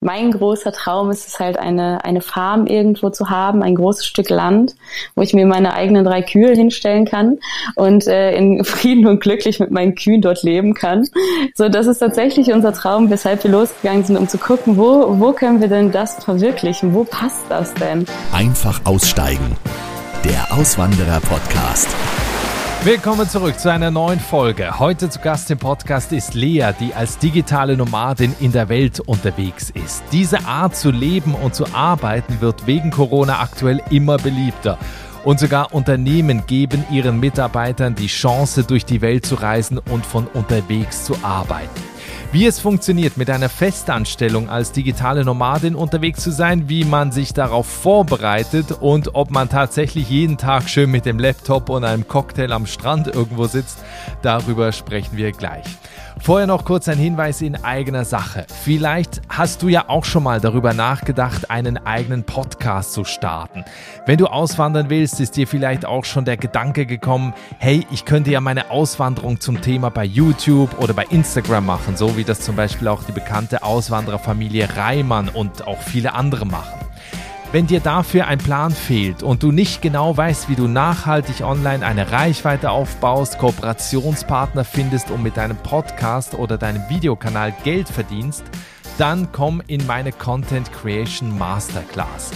mein großer Traum ist es halt, eine, eine Farm irgendwo zu haben, ein großes Stück Land, wo ich mir meine eigenen drei Kühe hinstellen kann und äh, in Frieden und glücklich mit meinen Kühen dort leben kann. So, das ist tatsächlich unser Traum, weshalb wir losgegangen sind, um zu gucken, wo, wo können wir denn das verwirklichen? Wo passt das denn? Einfach aussteigen. Der Auswanderer-Podcast. Willkommen zurück zu einer neuen Folge. Heute zu Gast im Podcast ist Lea, die als digitale Nomadin in der Welt unterwegs ist. Diese Art zu leben und zu arbeiten wird wegen Corona aktuell immer beliebter. Und sogar Unternehmen geben ihren Mitarbeitern die Chance, durch die Welt zu reisen und von unterwegs zu arbeiten. Wie es funktioniert, mit einer Festanstellung als digitale Nomadin unterwegs zu sein, wie man sich darauf vorbereitet und ob man tatsächlich jeden Tag schön mit dem Laptop und einem Cocktail am Strand irgendwo sitzt, darüber sprechen wir gleich. Vorher noch kurz ein Hinweis in eigener Sache. Vielleicht hast du ja auch schon mal darüber nachgedacht, einen eigenen Podcast zu starten. Wenn du auswandern willst, ist dir vielleicht auch schon der Gedanke gekommen, hey, ich könnte ja meine Auswanderung zum Thema bei YouTube oder bei Instagram machen, so wie das zum Beispiel auch die bekannte Auswandererfamilie Reimann und auch viele andere machen. Wenn dir dafür ein Plan fehlt und du nicht genau weißt, wie du nachhaltig online eine Reichweite aufbaust, Kooperationspartner findest und mit deinem Podcast oder deinem Videokanal Geld verdienst, dann komm in meine Content Creation Masterclass.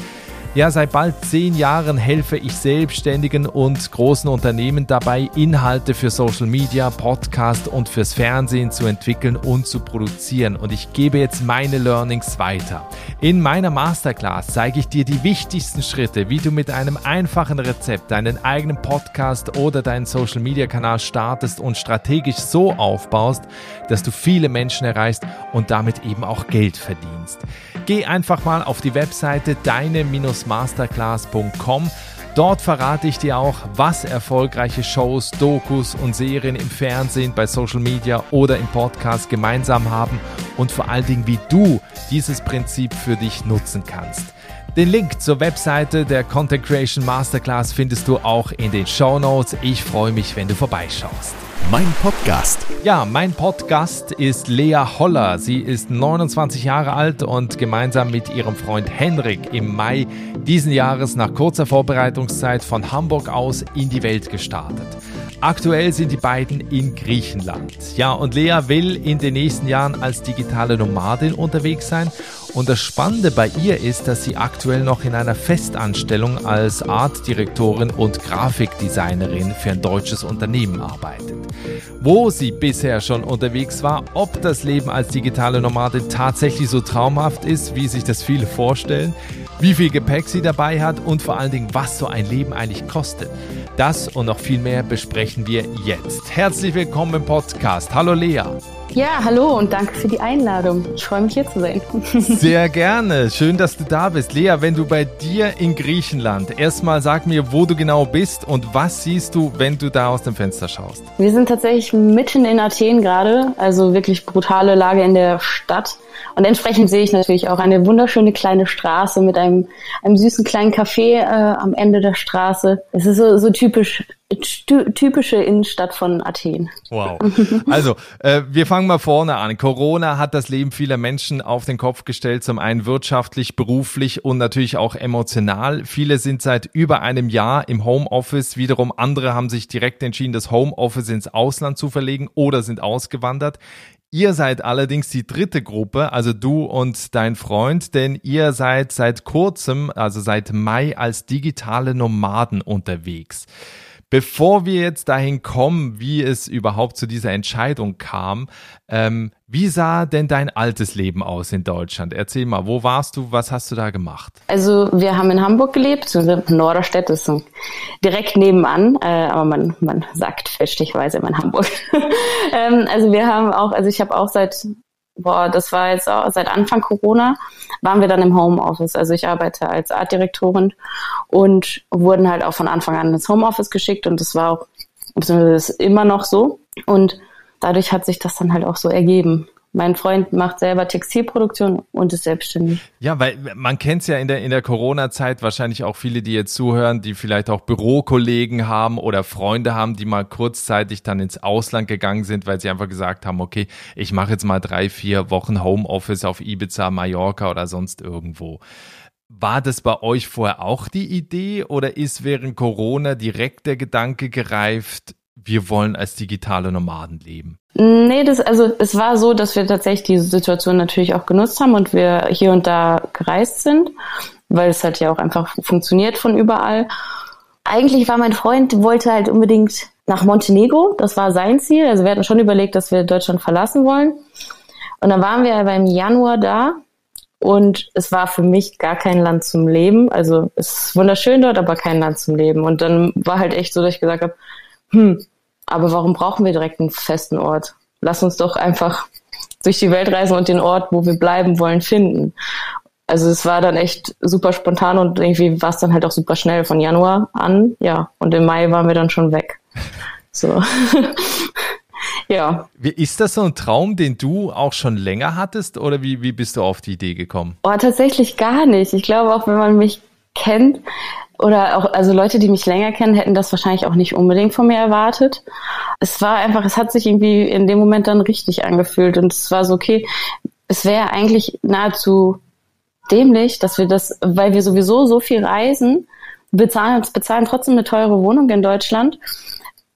Ja, seit bald zehn Jahren helfe ich Selbstständigen und großen Unternehmen dabei, Inhalte für Social Media, Podcast und fürs Fernsehen zu entwickeln und zu produzieren. Und ich gebe jetzt meine Learnings weiter. In meiner Masterclass zeige ich dir die wichtigsten Schritte, wie du mit einem einfachen Rezept deinen eigenen Podcast oder deinen Social Media Kanal startest und strategisch so aufbaust, dass du viele Menschen erreichst und damit eben auch Geld verdienst. Geh einfach mal auf die Webseite deine-masterclass.com. Dort verrate ich dir auch, was erfolgreiche Shows, Dokus und Serien im Fernsehen, bei Social Media oder im Podcast gemeinsam haben und vor allen Dingen, wie du dieses Prinzip für dich nutzen kannst. Den Link zur Webseite der Content Creation Masterclass findest du auch in den Show Notes. Ich freue mich, wenn du vorbeischaust. Mein Podcast. Ja, mein Podcast ist Lea Holler. Sie ist 29 Jahre alt und gemeinsam mit ihrem Freund Henrik im Mai diesen Jahres nach kurzer Vorbereitungszeit von Hamburg aus in die Welt gestartet. Aktuell sind die beiden in Griechenland. Ja, und Lea will in den nächsten Jahren als digitale Nomadin unterwegs sein. Und das Spannende bei ihr ist, dass sie aktuell noch in einer Festanstellung als Artdirektorin und Grafikdesignerin für ein deutsches Unternehmen arbeitet. Wo sie bisher schon unterwegs war, ob das Leben als digitale Nomadin tatsächlich so traumhaft ist, wie sich das viele vorstellen, wie viel Gepäck sie dabei hat und vor allen Dingen, was so ein Leben eigentlich kostet. Das und noch viel mehr besprechen wir jetzt. Herzlich willkommen im Podcast. Hallo Lea. Ja, hallo und danke für die Einladung. Ich freue mich hier zu sein. Sehr gerne. Schön, dass du da bist. Lea, wenn du bei dir in Griechenland, erstmal sag mir, wo du genau bist und was siehst du, wenn du da aus dem Fenster schaust? Wir sind tatsächlich mitten in Athen gerade, also wirklich brutale Lage in der Stadt. Und entsprechend sehe ich natürlich auch eine wunderschöne kleine Straße mit einem, einem süßen kleinen Café äh, am Ende der Straße. Es ist so, so typisch typische Innenstadt von Athen. Wow. Also, äh, wir fangen mal vorne an. Corona hat das Leben vieler Menschen auf den Kopf gestellt, zum einen wirtschaftlich, beruflich und natürlich auch emotional. Viele sind seit über einem Jahr im Homeoffice, wiederum andere haben sich direkt entschieden, das Homeoffice ins Ausland zu verlegen oder sind ausgewandert. Ihr seid allerdings die dritte Gruppe, also du und dein Freund, denn ihr seid seit kurzem, also seit Mai als digitale Nomaden unterwegs. Bevor wir jetzt dahin kommen, wie es überhaupt zu dieser Entscheidung kam, ähm, wie sah denn dein altes Leben aus in Deutschland? Erzähl mal, wo warst du, was hast du da gemacht? Also wir haben in Hamburg gelebt, Norderstedt ist direkt nebenan, äh, aber man, man sagt fälschlicherweise immer in Hamburg. ähm, also wir haben auch, also ich habe auch seit boah, das war jetzt auch, seit Anfang Corona, waren wir dann im Homeoffice. Also ich arbeite als Artdirektorin und wurden halt auch von Anfang an ins Homeoffice geschickt und das war auch, beziehungsweise ist immer noch so. Und dadurch hat sich das dann halt auch so ergeben. Mein Freund macht selber Textilproduktion und ist selbstständig. Ja, weil man kennt es ja in der, in der Corona-Zeit wahrscheinlich auch viele, die jetzt zuhören, die vielleicht auch Bürokollegen haben oder Freunde haben, die mal kurzzeitig dann ins Ausland gegangen sind, weil sie einfach gesagt haben, okay, ich mache jetzt mal drei, vier Wochen Homeoffice auf Ibiza, Mallorca oder sonst irgendwo. War das bei euch vorher auch die Idee oder ist während Corona direkt der Gedanke gereift, wir wollen als digitale Nomaden leben? Nee, das, also es war so, dass wir tatsächlich diese Situation natürlich auch genutzt haben und wir hier und da gereist sind, weil es halt ja auch einfach funktioniert von überall. Eigentlich war mein Freund, wollte halt unbedingt nach Montenegro, das war sein Ziel. Also wir hatten schon überlegt, dass wir Deutschland verlassen wollen. Und dann waren wir aber im Januar da und es war für mich gar kein Land zum Leben. Also es ist wunderschön dort, aber kein Land zum Leben. Und dann war halt echt so, dass ich gesagt habe, hm, aber warum brauchen wir direkt einen festen Ort? Lass uns doch einfach durch die Welt reisen und den Ort, wo wir bleiben wollen, finden. Also es war dann echt super spontan und irgendwie war es dann halt auch super schnell von Januar an, ja. Und im Mai waren wir dann schon weg. So. ja. Wie, ist das so ein Traum, den du auch schon länger hattest oder wie, wie bist du auf die Idee gekommen? Oh, tatsächlich gar nicht. Ich glaube, auch wenn man mich kennt, oder auch, also Leute, die mich länger kennen, hätten das wahrscheinlich auch nicht unbedingt von mir erwartet. Es war einfach, es hat sich irgendwie in dem Moment dann richtig angefühlt und es war so, okay, es wäre eigentlich nahezu dämlich, dass wir das, weil wir sowieso so viel reisen, bezahlen, bezahlen trotzdem eine teure Wohnung in Deutschland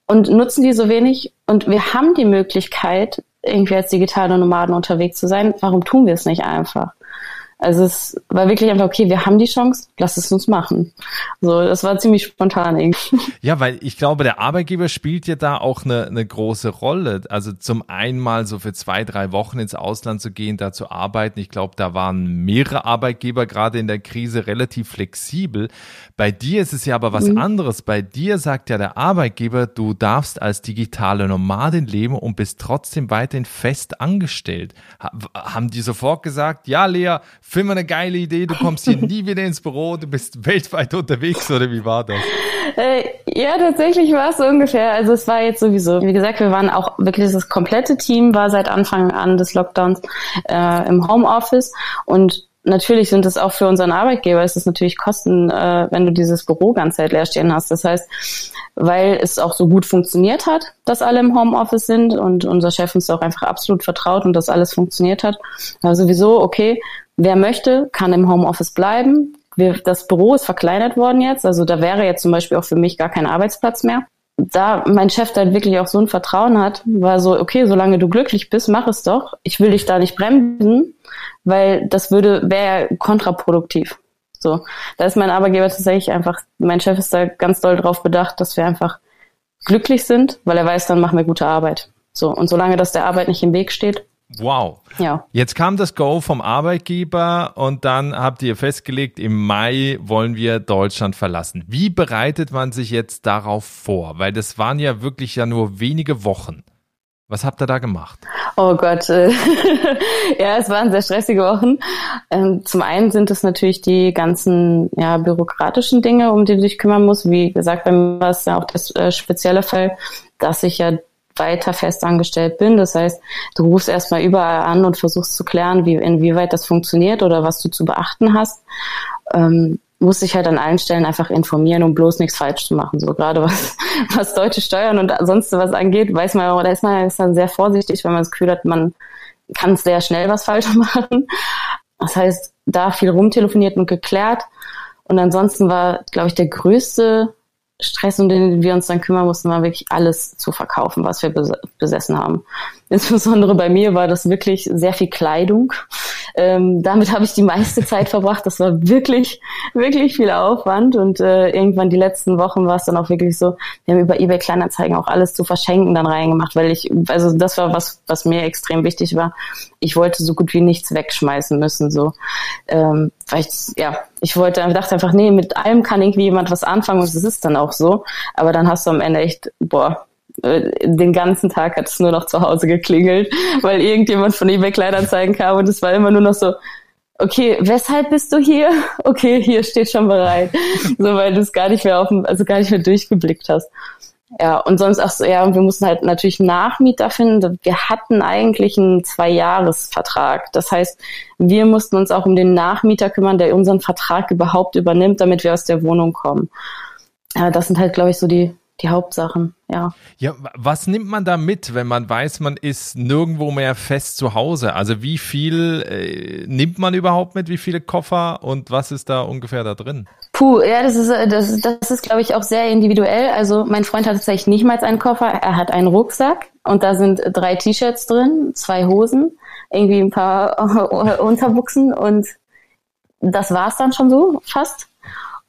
und nutzen die so wenig und wir haben die Möglichkeit, irgendwie als digitale Nomaden unterwegs zu sein. Warum tun wir es nicht einfach? Also es war wirklich einfach, okay, wir haben die Chance, lass es uns machen. So, das war ziemlich spontan irgendwie. Ja, weil ich glaube, der Arbeitgeber spielt ja da auch eine, eine große Rolle. Also zum einen mal so für zwei, drei Wochen ins Ausland zu gehen, da zu arbeiten. Ich glaube, da waren mehrere Arbeitgeber gerade in der Krise relativ flexibel. Bei dir ist es ja aber was mhm. anderes. Bei dir sagt ja der Arbeitgeber, du darfst als digitale Nomadin leben und bist trotzdem weiterhin fest angestellt. Haben die sofort gesagt, ja, Lea, finden wir eine geile Idee, du kommst hier nie wieder ins Büro, du bist weltweit unterwegs oder wie war das? Äh, ja, tatsächlich war es so ungefähr. Also es war jetzt sowieso, wie gesagt, wir waren auch wirklich das komplette Team war seit Anfang an des Lockdowns äh, im Homeoffice und natürlich sind es auch für unseren Arbeitgeber, ist es natürlich Kosten, äh, wenn du dieses Büro ganz Zeit leer stehen hast. Das heißt, weil es auch so gut funktioniert hat, dass alle im Homeoffice sind und unser Chef uns auch einfach absolut vertraut und dass alles funktioniert hat, war sowieso, okay, wer möchte, kann im Homeoffice bleiben. Wir, das Büro ist verkleinert worden jetzt, also da wäre jetzt zum Beispiel auch für mich gar kein Arbeitsplatz mehr da mein Chef dann wirklich auch so ein Vertrauen hat, war so, okay, solange du glücklich bist, mach es doch. Ich will dich da nicht bremsen, weil das würde, wäre kontraproduktiv. So. Da ist mein Arbeitgeber tatsächlich einfach, mein Chef ist da ganz doll drauf bedacht, dass wir einfach glücklich sind, weil er weiß, dann machen wir gute Arbeit. So. Und solange das der Arbeit nicht im Weg steht, Wow. Ja. Jetzt kam das Go vom Arbeitgeber und dann habt ihr festgelegt, im Mai wollen wir Deutschland verlassen. Wie bereitet man sich jetzt darauf vor? Weil das waren ja wirklich ja nur wenige Wochen. Was habt ihr da gemacht? Oh Gott, äh, ja, es waren sehr stressige Wochen. Ähm, zum einen sind es natürlich die ganzen ja, bürokratischen Dinge, um die du dich kümmern musst. Wie gesagt, bei mir war es ja auch das äh, spezielle Fall, dass ich ja weiter festangestellt bin. Das heißt, du rufst erstmal überall an und versuchst zu klären, wie, inwieweit das funktioniert oder was du zu beachten hast. Ähm, muss sich halt an allen Stellen einfach informieren, um bloß nichts falsch zu machen. So gerade was, was deutsche Steuern und sonst was angeht, weiß man, da ist man ist dann sehr vorsichtig, wenn man das Gefühl hat, man kann sehr schnell was falsch machen. Das heißt, da viel rumtelefoniert und geklärt. Und ansonsten war, glaube ich, der größte Stress, um den wir uns dann kümmern mussten, war wirklich alles zu verkaufen, was wir besessen haben. Insbesondere bei mir war das wirklich sehr viel Kleidung. Ähm, damit habe ich die meiste Zeit verbracht. Das war wirklich, wirklich viel Aufwand. Und äh, irgendwann die letzten Wochen war es dann auch wirklich so, wir haben über eBay Kleinanzeigen auch alles zu verschenken dann reingemacht, weil ich, also das war was, was mir extrem wichtig war. Ich wollte so gut wie nichts wegschmeißen müssen. So, ähm, weil ich, ja, ich wollte, dachte einfach, nee, mit allem kann irgendwie jemand was anfangen und es ist dann auch so. Aber dann hast du am Ende echt, boah, den ganzen Tag hat es nur noch zu Hause geklingelt, weil irgendjemand von eBay Kleinanzeigen kam und es war immer nur noch so, okay, weshalb bist du hier? Okay, hier steht schon bereit. So, weil du es gar nicht mehr auf dem, also gar nicht mehr durchgeblickt hast. Ja, und sonst auch so, ja, und wir mussten halt natürlich Nachmieter finden. Wir hatten eigentlich einen Zwei-Jahres-Vertrag. Das heißt, wir mussten uns auch um den Nachmieter kümmern, der unseren Vertrag überhaupt übernimmt, damit wir aus der Wohnung kommen. Ja, das sind halt, glaube ich, so die, die Hauptsachen, ja. Ja, was nimmt man da mit, wenn man weiß, man ist nirgendwo mehr fest zu Hause? Also wie viel äh, nimmt man überhaupt mit, wie viele Koffer und was ist da ungefähr da drin? Puh, ja, das ist, das, das ist, glaube ich, auch sehr individuell. Also mein Freund hat tatsächlich nicht mal einen Koffer, er hat einen Rucksack und da sind drei T-Shirts drin, zwei Hosen, irgendwie ein paar Unterbuchsen und das war's dann schon so fast.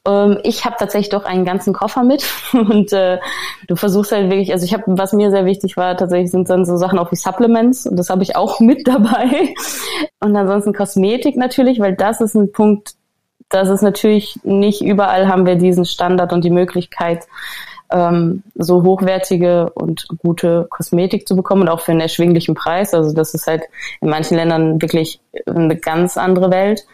Ähm, ich habe tatsächlich doch einen ganzen Koffer mit und äh, du versuchst halt wirklich, also ich habe, was mir sehr wichtig war, tatsächlich sind dann so Sachen auch wie Supplements und das habe ich auch mit dabei und ansonsten Kosmetik natürlich, weil das ist ein Punkt, das ist natürlich nicht überall haben wir diesen Standard und die Möglichkeit, ähm, so hochwertige und gute Kosmetik zu bekommen und auch für einen erschwinglichen Preis. Also das ist halt in manchen Ländern wirklich eine ganz andere Welt.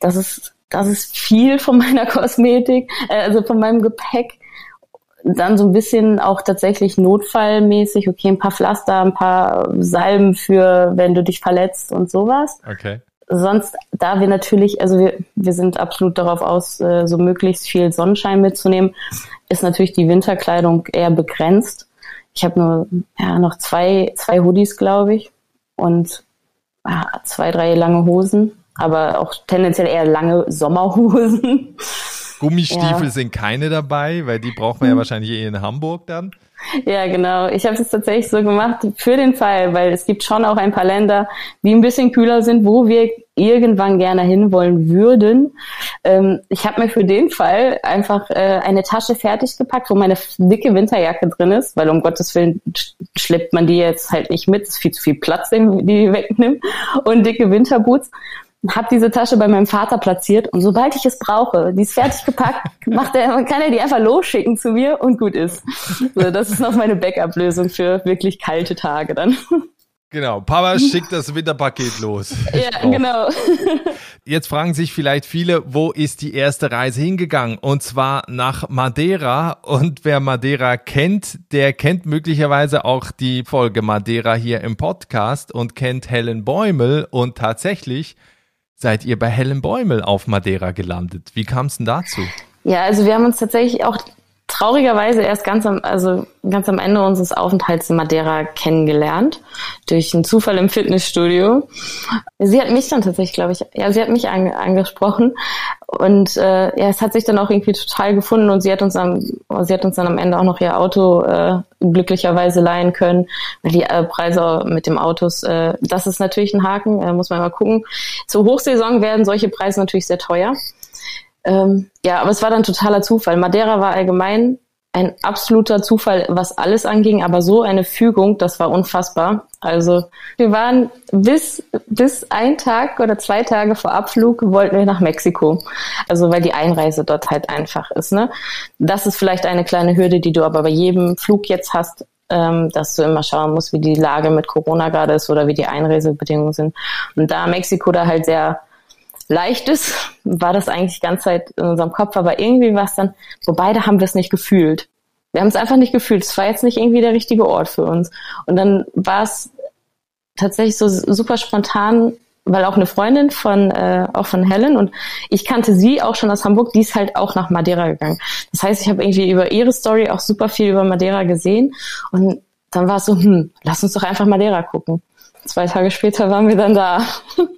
Das ist, das ist viel von meiner Kosmetik, äh, also von meinem Gepäck. Dann so ein bisschen auch tatsächlich notfallmäßig, okay, ein paar Pflaster, ein paar Salben für, wenn du dich verletzt und sowas. Okay sonst, da wir natürlich, also wir, wir sind absolut darauf aus, äh, so möglichst viel Sonnenschein mitzunehmen, ist natürlich die Winterkleidung eher begrenzt. Ich habe nur ja, noch zwei, zwei Hoodies, glaube ich, und ja, zwei, drei lange Hosen, aber auch tendenziell eher lange Sommerhosen. Gummistiefel ja. sind keine dabei, weil die braucht man ja hm. wahrscheinlich eh in Hamburg dann. Ja, genau. Ich habe es tatsächlich so gemacht für den Fall, weil es gibt schon auch ein paar Länder, die ein bisschen kühler sind, wo wir irgendwann gerne hinwollen würden. Ähm, ich habe mir für den Fall einfach äh, eine Tasche fertig gepackt, wo meine dicke Winterjacke drin ist, weil um Gottes Willen schleppt man die jetzt halt nicht mit, es ist viel zu viel Platz, den die wegnimmt, und dicke Winterboots habe diese Tasche bei meinem Vater platziert und sobald ich es brauche, die ist fertig gepackt, macht er, kann er die einfach losschicken zu mir und gut ist. So, das ist noch meine Backup-Lösung für wirklich kalte Tage dann. Genau, Papa schickt das Winterpaket los. Ja, genau. Jetzt fragen sich vielleicht viele, wo ist die erste Reise hingegangen? Und zwar nach Madeira. Und wer Madeira kennt, der kennt möglicherweise auch die Folge Madeira hier im Podcast und kennt Helen Bäumel. Und tatsächlich seid ihr bei Helen Bäumel auf Madeira gelandet. Wie kam es denn dazu? Ja, also wir haben uns tatsächlich auch traurigerweise erst ganz am, also ganz am Ende unseres Aufenthalts in Madeira kennengelernt. Durch einen Zufall im Fitnessstudio. Sie hat mich dann tatsächlich, glaube ich, ja, sie hat mich an, angesprochen. Und äh, ja, es hat sich dann auch irgendwie total gefunden und sie hat uns am, sie hat uns dann am Ende auch noch ihr Auto äh, glücklicherweise leihen können. Weil die äh, Preise mit dem Autos, äh, das ist natürlich ein Haken, äh, muss man mal gucken. Zur Hochsaison werden solche Preise natürlich sehr teuer. Ähm, ja, aber es war dann totaler Zufall. Madeira war allgemein ein absoluter Zufall, was alles anging, aber so eine Fügung, das war unfassbar. Also wir waren bis, bis ein Tag oder zwei Tage vor Abflug wollten wir nach Mexiko. Also weil die Einreise dort halt einfach ist. Ne? Das ist vielleicht eine kleine Hürde, die du aber bei jedem Flug jetzt hast, ähm, dass du immer schauen musst, wie die Lage mit Corona gerade ist oder wie die Einreisebedingungen sind. Und da Mexiko da halt sehr Leichtes war das eigentlich die ganze Zeit in unserem Kopf, aber irgendwie war es dann, wo beide haben wir es nicht gefühlt. Wir haben es einfach nicht gefühlt. Es war jetzt nicht irgendwie der richtige Ort für uns. Und dann war es tatsächlich so super spontan, weil auch eine Freundin von äh, auch von Helen und ich kannte sie auch schon aus Hamburg, die ist halt auch nach Madeira gegangen. Das heißt, ich habe irgendwie über ihre Story auch super viel über Madeira gesehen und dann war es so, hm, lass uns doch einfach Madeira gucken. Zwei Tage später waren wir dann da.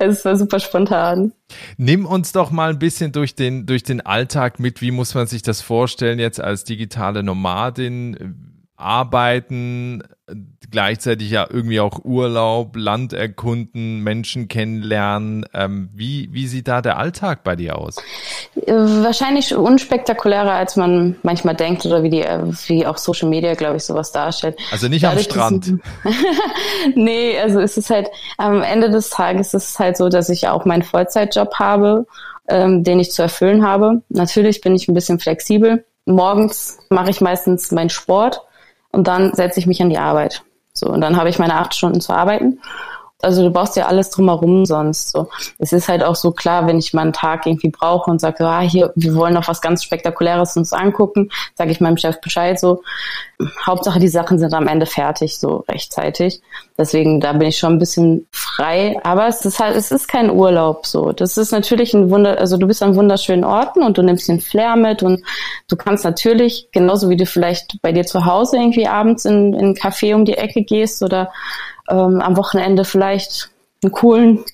es war super spontan. Nimm uns doch mal ein bisschen durch den, durch den Alltag mit. Wie muss man sich das vorstellen jetzt als digitale Nomadin? Arbeiten, gleichzeitig ja irgendwie auch Urlaub, Land erkunden, Menschen kennenlernen. Ähm, wie, wie sieht da der Alltag bei dir aus? Äh, wahrscheinlich unspektakulärer, als man manchmal denkt oder wie die, wie auch Social Media, glaube ich, sowas darstellt. Also nicht Dadurch, am Strand. nee, also es ist halt, am Ende des Tages ist es halt so, dass ich auch meinen Vollzeitjob habe, ähm, den ich zu erfüllen habe. Natürlich bin ich ein bisschen flexibel. Morgens mache ich meistens meinen Sport und dann setze ich mich an die Arbeit. So, und dann habe ich meine acht Stunden zu arbeiten. Also du brauchst ja alles drumherum sonst. So. Es ist halt auch so klar, wenn ich mal einen Tag irgendwie brauche und sage, ah, hier, wir wollen noch was ganz Spektakuläres uns angucken, sage ich meinem Chef Bescheid so. Hauptsache, die Sachen sind am Ende fertig, so rechtzeitig. Deswegen, da bin ich schon ein bisschen frei. Aber es ist halt, es ist kein Urlaub so. Das ist natürlich ein Wunder, also du bist an wunderschönen Orten und du nimmst den Flair mit und du kannst natürlich, genauso wie du vielleicht bei dir zu Hause irgendwie abends in, in ein Café um die Ecke gehst oder ähm, am Wochenende vielleicht einen coolen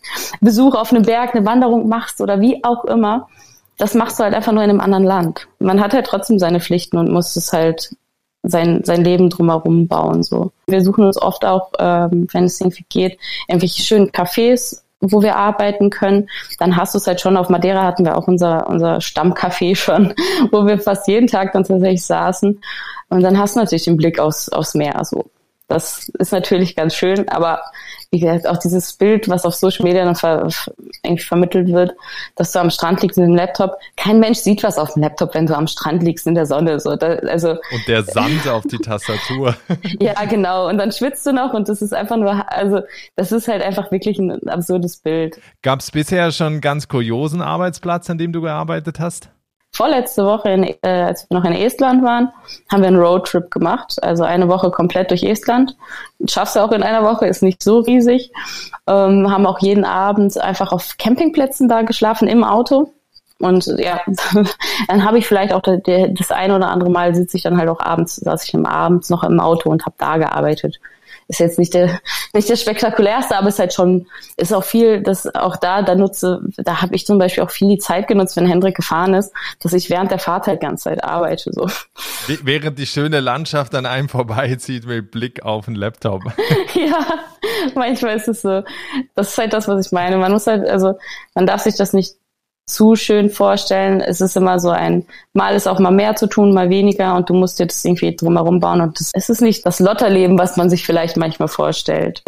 Besuch auf einem Berg, eine Wanderung machst oder wie auch immer. Das machst du halt einfach nur in einem anderen Land. Man hat halt trotzdem seine Pflichten und muss es halt sein, sein Leben drumherum bauen. So. Wir suchen uns oft auch, ähm, wenn es irgendwie geht, irgendwelche schönen Cafés, wo wir arbeiten können. Dann hast du es halt schon. Auf Madeira hatten wir auch unser, unser Stammcafé schon, wo wir fast jeden Tag dann tatsächlich saßen. Und dann hast du natürlich den Blick aufs, aufs Meer. So. Das ist natürlich ganz schön, aber wie gesagt, auch dieses Bild, was auf Social Media dann ver irgendwie vermittelt wird, dass du am Strand liegst mit dem Laptop. Kein Mensch sieht was auf dem Laptop, wenn du am Strand liegst in der Sonne. So, da, also und der Sand auf die Tastatur. ja, genau. Und dann schwitzt du noch und das ist einfach nur, also das ist halt einfach wirklich ein absurdes Bild. Gab es bisher schon einen ganz kuriosen Arbeitsplatz, an dem du gearbeitet hast? Vorletzte Woche, in, äh, als wir noch in Estland waren, haben wir einen Roadtrip gemacht. Also eine Woche komplett durch Estland. Schaffst du auch in einer Woche, ist nicht so riesig. Ähm, haben auch jeden Abend einfach auf Campingplätzen da geschlafen im Auto. Und ja, dann habe ich vielleicht auch das eine oder andere Mal sitze ich dann halt auch abends, saß ich abends noch im Auto und habe da gearbeitet ist jetzt nicht der nicht der spektakulärste, aber ist halt schon ist auch viel, dass auch da da nutze, da habe ich zum Beispiel auch viel die Zeit genutzt, wenn Hendrik gefahren ist, dass ich während der Fahrt halt ganze Zeit arbeite so. Während die schöne Landschaft an einem vorbeizieht mit Blick auf den Laptop. ja, manchmal ist es so. Das ist halt das, was ich meine. Man muss halt, also man darf sich das nicht zu schön vorstellen. Es ist immer so ein, mal ist auch mal mehr zu tun, mal weniger und du musst jetzt irgendwie drumherum bauen und das, es ist nicht das Lotterleben, was man sich vielleicht manchmal vorstellt.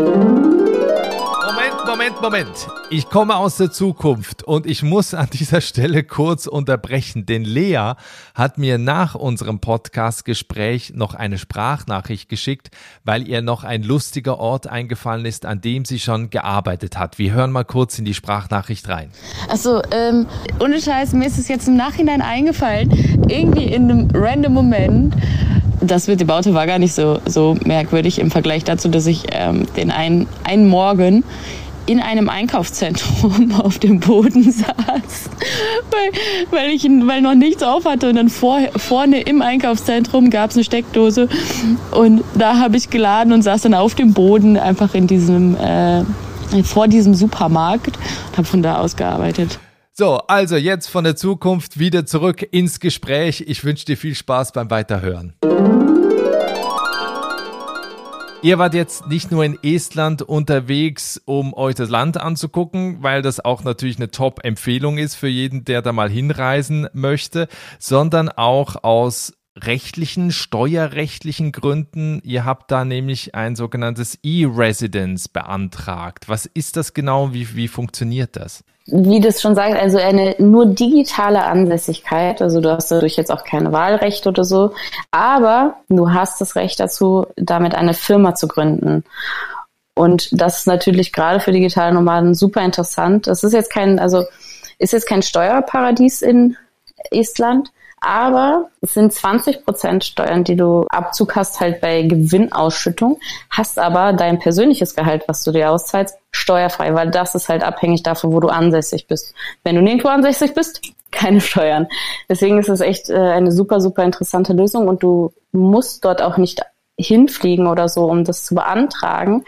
Moment, Moment. Ich komme aus der Zukunft und ich muss an dieser Stelle kurz unterbrechen, denn Lea hat mir nach unserem Podcast-Gespräch noch eine Sprachnachricht geschickt, weil ihr noch ein lustiger Ort eingefallen ist, an dem sie schon gearbeitet hat. Wir hören mal kurz in die Sprachnachricht rein. Also, ähm, ohne Scheiß, mir ist es jetzt im Nachhinein eingefallen, irgendwie in einem random Moment, das mit dem Auto war gar nicht so, so merkwürdig im Vergleich dazu, dass ich ähm, den einen, einen Morgen in einem Einkaufszentrum auf dem Boden saß, weil, weil ich weil noch nichts auf hatte und dann vor, vorne im Einkaufszentrum gab es eine Steckdose und da habe ich geladen und saß dann auf dem Boden einfach in diesem äh, vor diesem Supermarkt und habe von da aus gearbeitet. So, also jetzt von der Zukunft wieder zurück ins Gespräch. Ich wünsche dir viel Spaß beim Weiterhören. Ihr wart jetzt nicht nur in Estland unterwegs, um euch das Land anzugucken, weil das auch natürlich eine Top-Empfehlung ist für jeden, der da mal hinreisen möchte, sondern auch aus rechtlichen, steuerrechtlichen Gründen. Ihr habt da nämlich ein sogenanntes E-Residence beantragt. Was ist das genau? Wie, wie funktioniert das? Wie das schon sagt, also eine nur digitale Ansässigkeit. Also du hast dadurch jetzt auch kein Wahlrecht oder so, aber du hast das Recht dazu, damit eine Firma zu gründen. Und das ist natürlich gerade für digitale Nomaden super interessant. Das ist jetzt kein, also ist jetzt kein Steuerparadies in Estland, aber es sind 20 Prozent Steuern, die du Abzug hast halt bei Gewinnausschüttung, hast aber dein persönliches Gehalt, was du dir auszahlst, steuerfrei, weil das ist halt abhängig davon, wo du ansässig bist. Wenn du nirgendwo ansässig bist, keine Steuern. Deswegen ist es echt äh, eine super, super interessante Lösung und du musst dort auch nicht hinfliegen oder so, um das zu beantragen.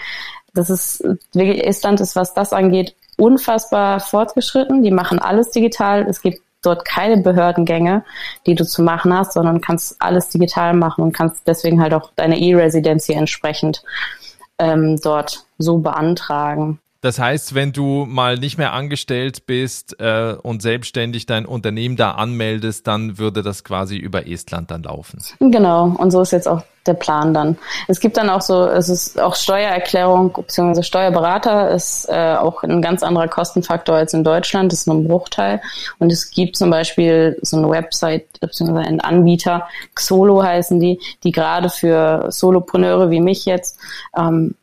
Das ist wirklich, Estland ist, was das angeht, unfassbar fortgeschritten. Die machen alles digital. Es gibt dort keine Behördengänge, die du zu machen hast, sondern kannst alles digital machen und kannst deswegen halt auch deine E-Residency entsprechend ähm, dort so beantragen. Das heißt, wenn du mal nicht mehr angestellt bist äh, und selbstständig dein Unternehmen da anmeldest, dann würde das quasi über Estland dann laufen. Genau, und so ist jetzt auch der Plan dann. Es gibt dann auch so, es ist auch Steuererklärung bzw. Steuerberater ist äh, auch ein ganz anderer Kostenfaktor als in Deutschland, das ist nur ein Bruchteil. Und es gibt zum Beispiel so eine Website bzw. einen Anbieter, Xolo heißen die, die gerade für Solopreneure wie mich jetzt ähm,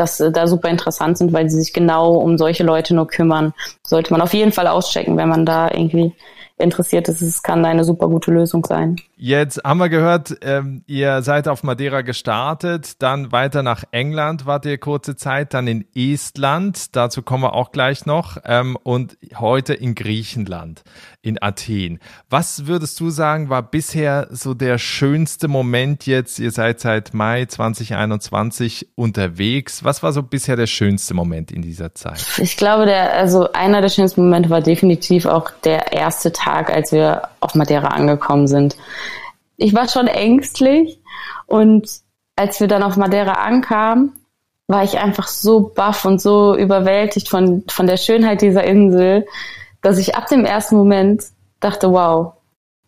das äh, da super interessant sind, weil sie sich genau um solche Leute nur kümmern. Sollte man auf jeden Fall auschecken, wenn man da irgendwie interessiert ist. Es kann eine super gute Lösung sein. Jetzt haben wir gehört, ähm, ihr seid auf Madeira gestartet, dann weiter nach England wart ihr kurze Zeit, dann in Estland, dazu kommen wir auch gleich noch, ähm, und heute in Griechenland, in Athen. Was würdest du sagen, war bisher so der schönste Moment jetzt? Ihr seid seit Mai 2021 unterwegs. Was war so bisher der schönste Moment in dieser Zeit? Ich glaube, der, also einer der schönsten Momente war definitiv auch der erste Tag, als wir auf Madeira angekommen sind ich war schon ängstlich und als wir dann auf Madeira ankamen, war ich einfach so baff und so überwältigt von, von der Schönheit dieser Insel, dass ich ab dem ersten Moment dachte, wow,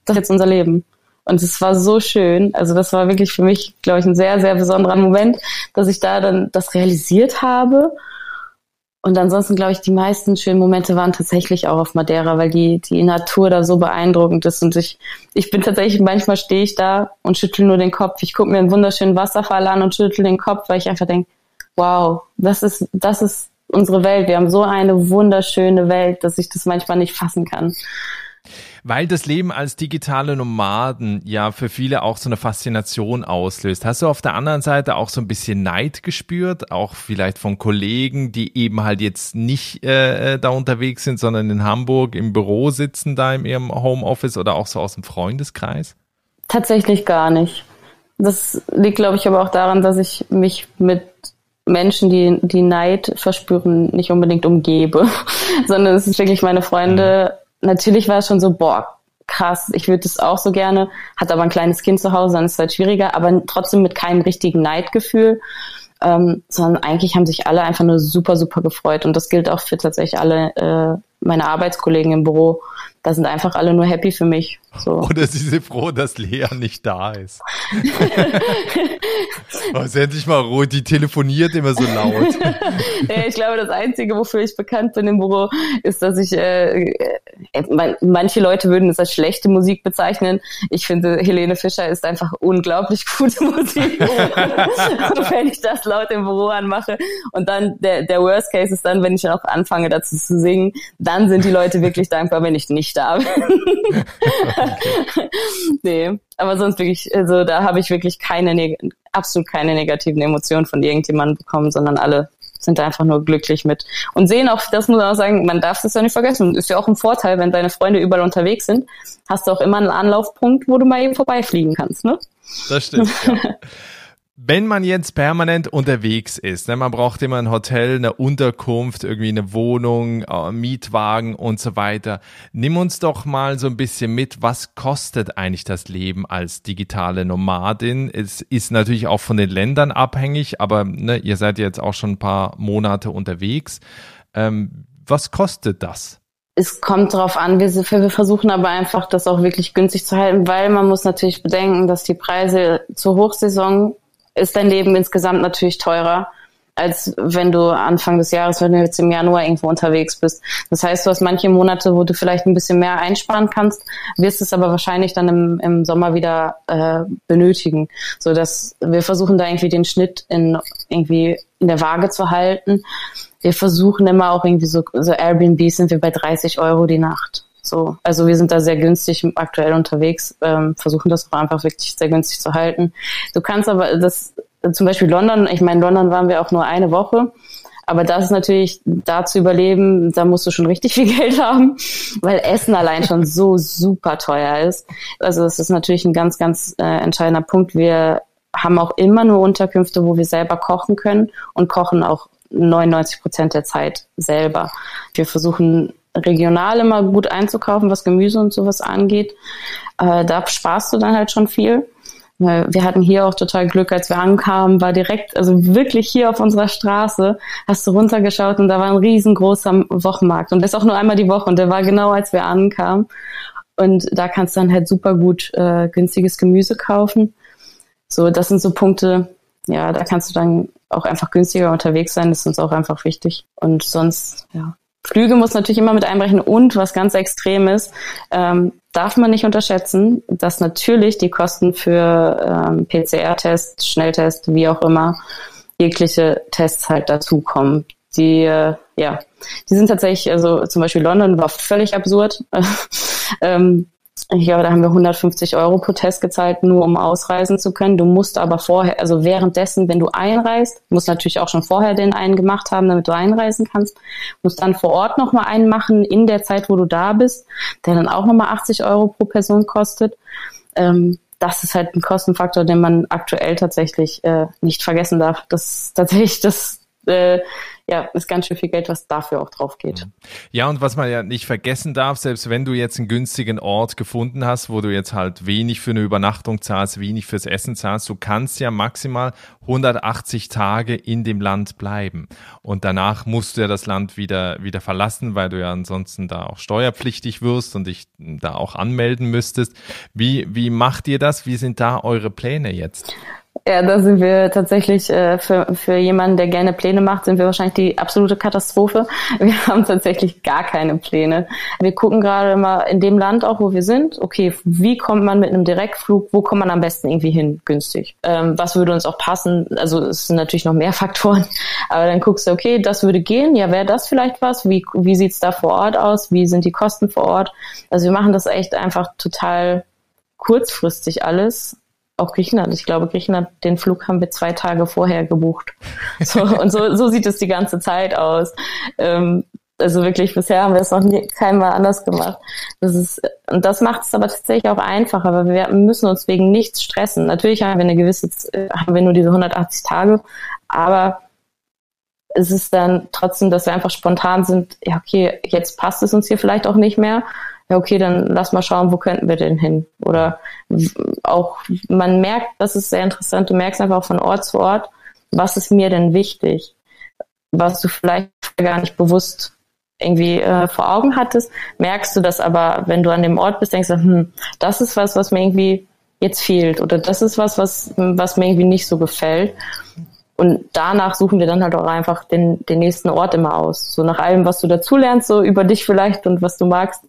das ist jetzt unser Leben. Und es war so schön. Also das war wirklich für mich, glaube ich, ein sehr, sehr besonderer Moment, dass ich da dann das realisiert habe und ansonsten glaube ich, die meisten schönen Momente waren tatsächlich auch auf Madeira, weil die, die Natur da so beeindruckend ist. Und ich, ich bin tatsächlich, manchmal stehe ich da und schüttel nur den Kopf. Ich gucke mir einen wunderschönen Wasserfall an und schüttel den Kopf, weil ich einfach denke, wow, das ist, das ist unsere Welt. Wir haben so eine wunderschöne Welt, dass ich das manchmal nicht fassen kann. Weil das Leben als digitale Nomaden ja für viele auch so eine Faszination auslöst. Hast du auf der anderen Seite auch so ein bisschen Neid gespürt, auch vielleicht von Kollegen, die eben halt jetzt nicht äh, da unterwegs sind, sondern in Hamburg im Büro sitzen, da in ihrem Homeoffice oder auch so aus dem Freundeskreis? Tatsächlich gar nicht. Das liegt, glaube ich, aber auch daran, dass ich mich mit Menschen, die, die Neid verspüren, nicht unbedingt umgebe, sondern es ist wirklich meine Freunde, mhm natürlich war es schon so, boah, krass, ich würde das auch so gerne, hat aber ein kleines Kind zu Hause, dann ist es halt schwieriger, aber trotzdem mit keinem richtigen Neidgefühl, ähm, sondern eigentlich haben sich alle einfach nur super, super gefreut und das gilt auch für tatsächlich alle äh, meine Arbeitskollegen im Büro, da sind einfach alle nur happy für mich. So. Oder sie sind froh, dass Lea nicht da ist. oh, endlich mal ruhig, die telefoniert immer so laut. ja, ich glaube, das Einzige, wofür ich bekannt bin im Büro, ist, dass ich, äh, äh, manche Leute würden es als schlechte Musik bezeichnen. Ich finde, Helene Fischer ist einfach unglaublich gute Musik. und wenn ich das laut im Büro anmache und dann der, der Worst Case ist dann, wenn ich auch anfange dazu zu singen, dann sind die Leute wirklich dankbar, wenn ich nicht da bin. nee, aber sonst wirklich, also da habe ich wirklich keine, absolut keine negativen Emotionen von irgendjemandem bekommen, sondern alle sind da einfach nur glücklich mit und sehen auch, das muss man auch sagen, man darf das ja nicht vergessen. Ist ja auch ein Vorteil, wenn deine Freunde überall unterwegs sind, hast du auch immer einen Anlaufpunkt, wo du mal eben vorbeifliegen kannst, ne? Das stimmt. Ja. Wenn man jetzt permanent unterwegs ist, ne, man braucht immer ein Hotel, eine Unterkunft, irgendwie eine Wohnung, äh, Mietwagen und so weiter. Nimm uns doch mal so ein bisschen mit, was kostet eigentlich das Leben als digitale Nomadin? Es ist natürlich auch von den Ländern abhängig, aber ne, ihr seid jetzt auch schon ein paar Monate unterwegs. Ähm, was kostet das? es kommt darauf an, wir, wir, versuchen aber einfach, das auch wirklich günstig zu halten, weil man muss natürlich bedenken, dass die Preise zur Hochsaison ist dein Leben insgesamt natürlich teurer, als wenn du Anfang des Jahres, wenn du jetzt im Januar irgendwo unterwegs bist. Das heißt, du hast manche Monate, wo du vielleicht ein bisschen mehr einsparen kannst, wirst es aber wahrscheinlich dann im, im Sommer wieder äh, benötigen. So dass wir versuchen da irgendwie den Schnitt in irgendwie in der Waage zu halten. Wir versuchen immer auch irgendwie so, so Airbnb sind wir bei 30 Euro die Nacht. So, also wir sind da sehr günstig aktuell unterwegs, ähm, versuchen das auch einfach wirklich sehr günstig zu halten. Du kannst aber das zum Beispiel London, ich meine, London waren wir auch nur eine Woche, aber das ist natürlich da zu überleben, da musst du schon richtig viel Geld haben, weil Essen allein schon so super teuer ist. Also das ist natürlich ein ganz, ganz äh, entscheidender Punkt. Wir haben auch immer nur Unterkünfte, wo wir selber kochen können und kochen auch 99 Prozent der Zeit selber. Wir versuchen regional immer gut einzukaufen, was Gemüse und sowas angeht. Äh, da sparst du dann halt schon viel. Wir hatten hier auch total Glück, als wir ankamen, war direkt, also wirklich hier auf unserer Straße, hast du runtergeschaut und da war ein riesengroßer Wochenmarkt und das auch nur einmal die Woche und der war genau, als wir ankamen. Und da kannst du dann halt super gut äh, günstiges Gemüse kaufen. So, das sind so Punkte, ja, da kannst du dann auch einfach günstiger unterwegs sein, das ist uns auch einfach wichtig. Und sonst, ja, Flüge muss natürlich immer mit einbrechen und was ganz extrem ist, ähm, darf man nicht unterschätzen, dass natürlich die Kosten für ähm, PCR-Test, Schnelltest, wie auch immer, jegliche Tests halt dazukommen. Die, äh, ja, die sind tatsächlich, also zum Beispiel London war völlig absurd. ähm, ich glaube, da haben wir 150 Euro pro Test gezahlt, nur um ausreisen zu können. Du musst aber vorher, also währenddessen, wenn du einreist, musst natürlich auch schon vorher den einen gemacht haben, damit du einreisen kannst, musst dann vor Ort nochmal einen machen in der Zeit, wo du da bist, der dann auch nochmal 80 Euro pro Person kostet. Ähm, das ist halt ein Kostenfaktor, den man aktuell tatsächlich äh, nicht vergessen darf. Das ist tatsächlich das äh, ja, ist ganz schön viel Geld, was dafür auch drauf geht. Ja, und was man ja nicht vergessen darf, selbst wenn du jetzt einen günstigen Ort gefunden hast, wo du jetzt halt wenig für eine Übernachtung zahlst, wenig fürs Essen zahlst, du kannst ja maximal 180 Tage in dem Land bleiben. Und danach musst du ja das Land wieder, wieder verlassen, weil du ja ansonsten da auch steuerpflichtig wirst und dich da auch anmelden müsstest. Wie, wie macht ihr das? Wie sind da eure Pläne jetzt? Ja, da sind wir tatsächlich äh, für, für jemanden, der gerne Pläne macht, sind wir wahrscheinlich die absolute Katastrophe. Wir haben tatsächlich gar keine Pläne. Wir gucken gerade mal in dem Land auch, wo wir sind, okay, wie kommt man mit einem Direktflug, wo kommt man am besten irgendwie hin, günstig? Ähm, was würde uns auch passen? Also es sind natürlich noch mehr Faktoren, aber dann guckst du, okay, das würde gehen, ja, wäre das vielleicht was? Wie, wie sieht's da vor Ort aus? Wie sind die Kosten vor Ort? Also wir machen das echt einfach total kurzfristig alles auch Griechenland. Ich glaube, Griechenland, den Flug haben wir zwei Tage vorher gebucht. So, und so, so sieht es die ganze Zeit aus. Ähm, also wirklich, bisher haben wir es noch nie, keinmal anders gemacht. Das ist, und das macht es aber tatsächlich auch einfacher, weil wir müssen uns wegen nichts stressen. Natürlich haben wir eine gewisse, äh, haben wir nur diese 180 Tage, aber es ist dann trotzdem, dass wir einfach spontan sind, ja, okay, jetzt passt es uns hier vielleicht auch nicht mehr ja, okay, dann lass mal schauen, wo könnten wir denn hin? Oder auch, man merkt, das ist sehr interessant, du merkst einfach von Ort zu Ort, was ist mir denn wichtig? Was du vielleicht gar nicht bewusst irgendwie äh, vor Augen hattest, merkst du das aber, wenn du an dem Ort bist, denkst du, hm, das ist was, was mir irgendwie jetzt fehlt oder das ist was, was, was mir irgendwie nicht so gefällt. Und danach suchen wir dann halt auch einfach den, den nächsten Ort immer aus. So nach allem, was du dazulernst, so über dich vielleicht und was du magst,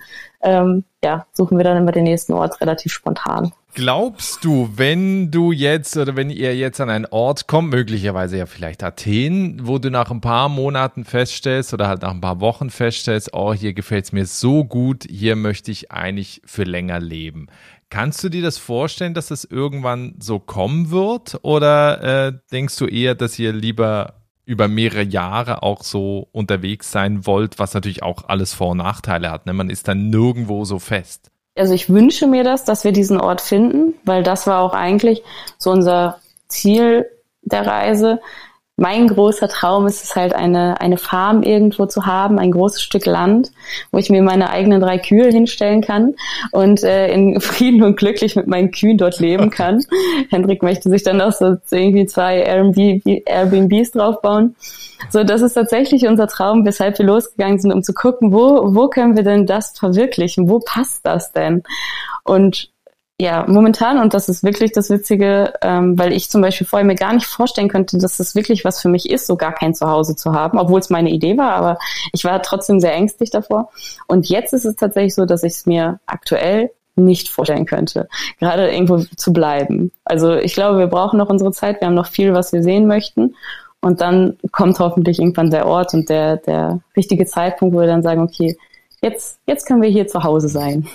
ähm, ja, suchen wir dann immer den nächsten Ort relativ spontan. Glaubst du, wenn du jetzt oder wenn ihr jetzt an einen Ort kommt, möglicherweise ja vielleicht Athen, wo du nach ein paar Monaten feststellst oder halt nach ein paar Wochen feststellst, oh, hier gefällt es mir so gut, hier möchte ich eigentlich für länger leben. Kannst du dir das vorstellen, dass das irgendwann so kommen wird? Oder äh, denkst du eher, dass ihr lieber über mehrere Jahre auch so unterwegs sein wollt, was natürlich auch alles Vor- und Nachteile hat. Ne? Man ist dann nirgendwo so fest. Also ich wünsche mir das, dass wir diesen Ort finden, weil das war auch eigentlich so unser Ziel der Reise, mein großer Traum ist es halt, eine, eine Farm irgendwo zu haben, ein großes Stück Land, wo ich mir meine eigenen drei Kühe hinstellen kann und äh, in Frieden und glücklich mit meinen Kühen dort leben kann. Hendrik möchte sich dann auch so irgendwie zwei Airbnb, Airbnbs draufbauen. So, das ist tatsächlich unser Traum, weshalb wir losgegangen sind, um zu gucken, wo, wo können wir denn das verwirklichen? Wo passt das denn? Und ja, momentan, und das ist wirklich das Witzige, ähm, weil ich zum Beispiel vorher mir gar nicht vorstellen könnte, dass das wirklich was für mich ist, so gar kein Zuhause zu haben, obwohl es meine Idee war, aber ich war trotzdem sehr ängstlich davor. Und jetzt ist es tatsächlich so, dass ich es mir aktuell nicht vorstellen könnte, gerade irgendwo zu bleiben. Also ich glaube, wir brauchen noch unsere Zeit, wir haben noch viel, was wir sehen möchten. Und dann kommt hoffentlich irgendwann der Ort und der, der richtige Zeitpunkt, wo wir dann sagen, okay, jetzt, jetzt können wir hier zu Hause sein.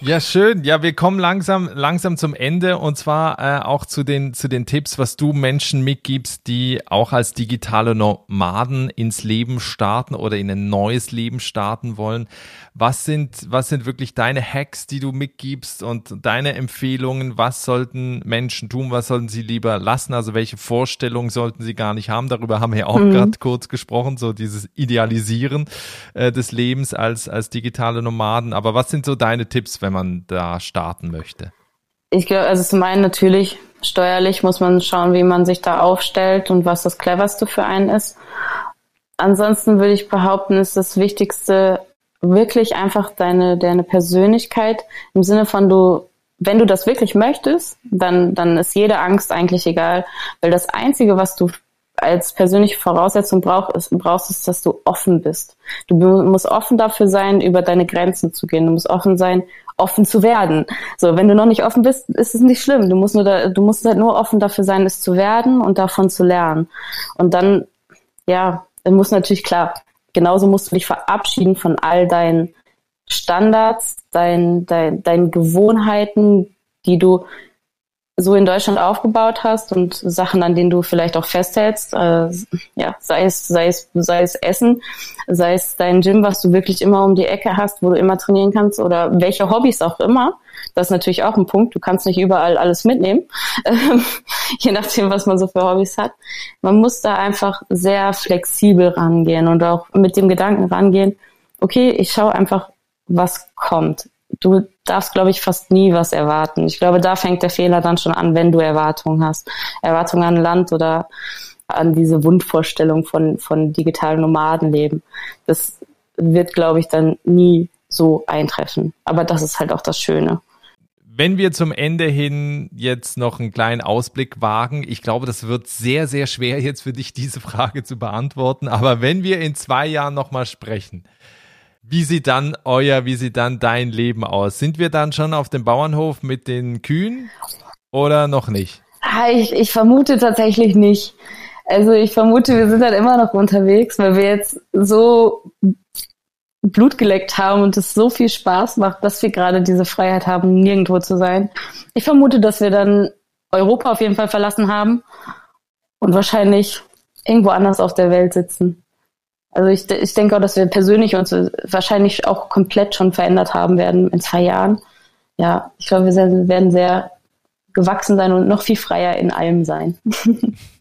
Ja, schön. Ja, wir kommen langsam, langsam zum Ende und zwar äh, auch zu den, zu den Tipps, was du Menschen mitgibst, die auch als digitale Nomaden ins Leben starten oder in ein neues Leben starten wollen. Was sind, was sind wirklich deine Hacks, die du mitgibst und deine Empfehlungen? Was sollten Menschen tun? Was sollten sie lieber lassen? Also welche Vorstellungen sollten sie gar nicht haben? Darüber haben wir auch mhm. gerade kurz gesprochen, so dieses Idealisieren äh, des Lebens als, als digitale Nomaden. Aber was sind so deine Tipps, wenn man da starten möchte? Ich glaube, also zum einen natürlich steuerlich muss man schauen, wie man sich da aufstellt und was das cleverste für einen ist. Ansonsten würde ich behaupten, ist das Wichtigste wirklich einfach deine, deine Persönlichkeit im Sinne von du, wenn du das wirklich möchtest, dann, dann ist jede Angst eigentlich egal, weil das Einzige, was du als persönliche Voraussetzung brauchst, brauchst es, dass du offen bist. Du musst offen dafür sein, über deine Grenzen zu gehen. Du musst offen sein, offen zu werden. So, wenn du noch nicht offen bist, ist es nicht schlimm. Du musst nur, da, du musst halt nur offen dafür sein, es zu werden und davon zu lernen. Und dann, ja, muss natürlich klar, genauso musst du dich verabschieden von all deinen Standards, deinen, dein, deinen Gewohnheiten, die du so in Deutschland aufgebaut hast und Sachen, an denen du vielleicht auch festhältst, äh, ja, sei es, sei es, sei es Essen, sei es dein Gym, was du wirklich immer um die Ecke hast, wo du immer trainieren kannst oder welche Hobbys auch immer. Das ist natürlich auch ein Punkt. Du kannst nicht überall alles mitnehmen, je nachdem, was man so für Hobbys hat. Man muss da einfach sehr flexibel rangehen und auch mit dem Gedanken rangehen, okay, ich schaue einfach, was kommt du darfst, glaube ich, fast nie was erwarten. Ich glaube, da fängt der Fehler dann schon an, wenn du Erwartungen hast. Erwartungen an Land oder an diese Wundvorstellung von, von digitalen Nomadenleben. Das wird, glaube ich, dann nie so eintreffen. Aber das ist halt auch das Schöne. Wenn wir zum Ende hin jetzt noch einen kleinen Ausblick wagen, ich glaube, das wird sehr, sehr schwer jetzt für dich, diese Frage zu beantworten. Aber wenn wir in zwei Jahren nochmal sprechen, wie sieht dann euer, wie sieht dann dein Leben aus? Sind wir dann schon auf dem Bauernhof mit den Kühen oder noch nicht? Ah, ich, ich vermute tatsächlich nicht. Also ich vermute, wir sind dann immer noch unterwegs, weil wir jetzt so Blut geleckt haben und es so viel Spaß macht, dass wir gerade diese Freiheit haben, nirgendwo zu sein. Ich vermute, dass wir dann Europa auf jeden Fall verlassen haben und wahrscheinlich irgendwo anders auf der Welt sitzen. Also ich, ich denke auch, dass wir persönlich uns wahrscheinlich auch komplett schon verändert haben werden in zwei Jahren. Ja, ich glaube, wir werden sehr gewachsen sein und noch viel freier in allem sein.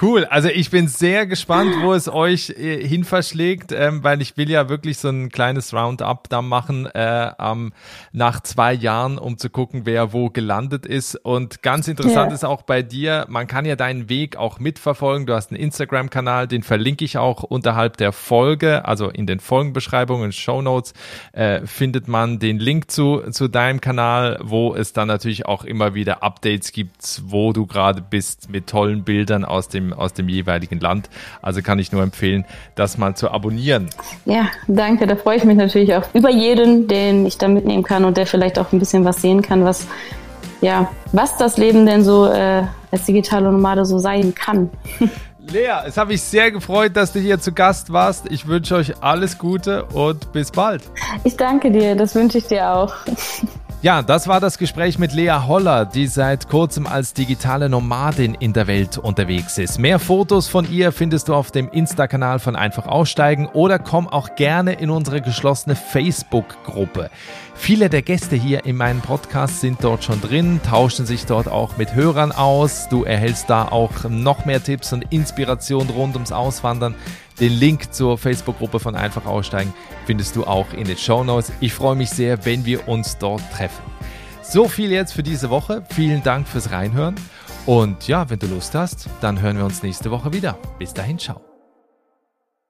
Cool, also ich bin sehr gespannt, wo es euch äh, hin verschlägt, ähm, weil ich will ja wirklich so ein kleines Roundup da machen äh, ähm, nach zwei Jahren, um zu gucken, wer wo gelandet ist. Und ganz interessant ja. ist auch bei dir, man kann ja deinen Weg auch mitverfolgen. Du hast einen Instagram-Kanal, den verlinke ich auch unterhalb der Folge, also in den Folgenbeschreibungen, Show Notes, äh, findet man den Link zu, zu deinem Kanal, wo es dann natürlich auch immer wieder Updates gibt, wo du gerade bist mit tollen Bildern aus dem dem, aus dem jeweiligen Land. Also kann ich nur empfehlen, das mal zu abonnieren. Ja, danke. Da freue ich mich natürlich auch über jeden, den ich da mitnehmen kann und der vielleicht auch ein bisschen was sehen kann, was, ja, was das Leben denn so äh, als digitale Nomade so sein kann. Lea, es hat mich sehr gefreut, dass du hier zu Gast warst. Ich wünsche euch alles Gute und bis bald. Ich danke dir, das wünsche ich dir auch. Ja, das war das Gespräch mit Lea Holler, die seit kurzem als digitale Nomadin in der Welt unterwegs ist. Mehr Fotos von ihr findest du auf dem Insta-Kanal von Einfach Aussteigen oder komm auch gerne in unsere geschlossene Facebook-Gruppe. Viele der Gäste hier in meinem Podcast sind dort schon drin, tauschen sich dort auch mit Hörern aus. Du erhältst da auch noch mehr Tipps und Inspiration rund ums Auswandern. Den Link zur Facebook-Gruppe von Einfach Aussteigen findest du auch in den Show Notes. Ich freue mich sehr, wenn wir uns dort treffen. So viel jetzt für diese Woche. Vielen Dank fürs Reinhören. Und ja, wenn du Lust hast, dann hören wir uns nächste Woche wieder. Bis dahin, ciao.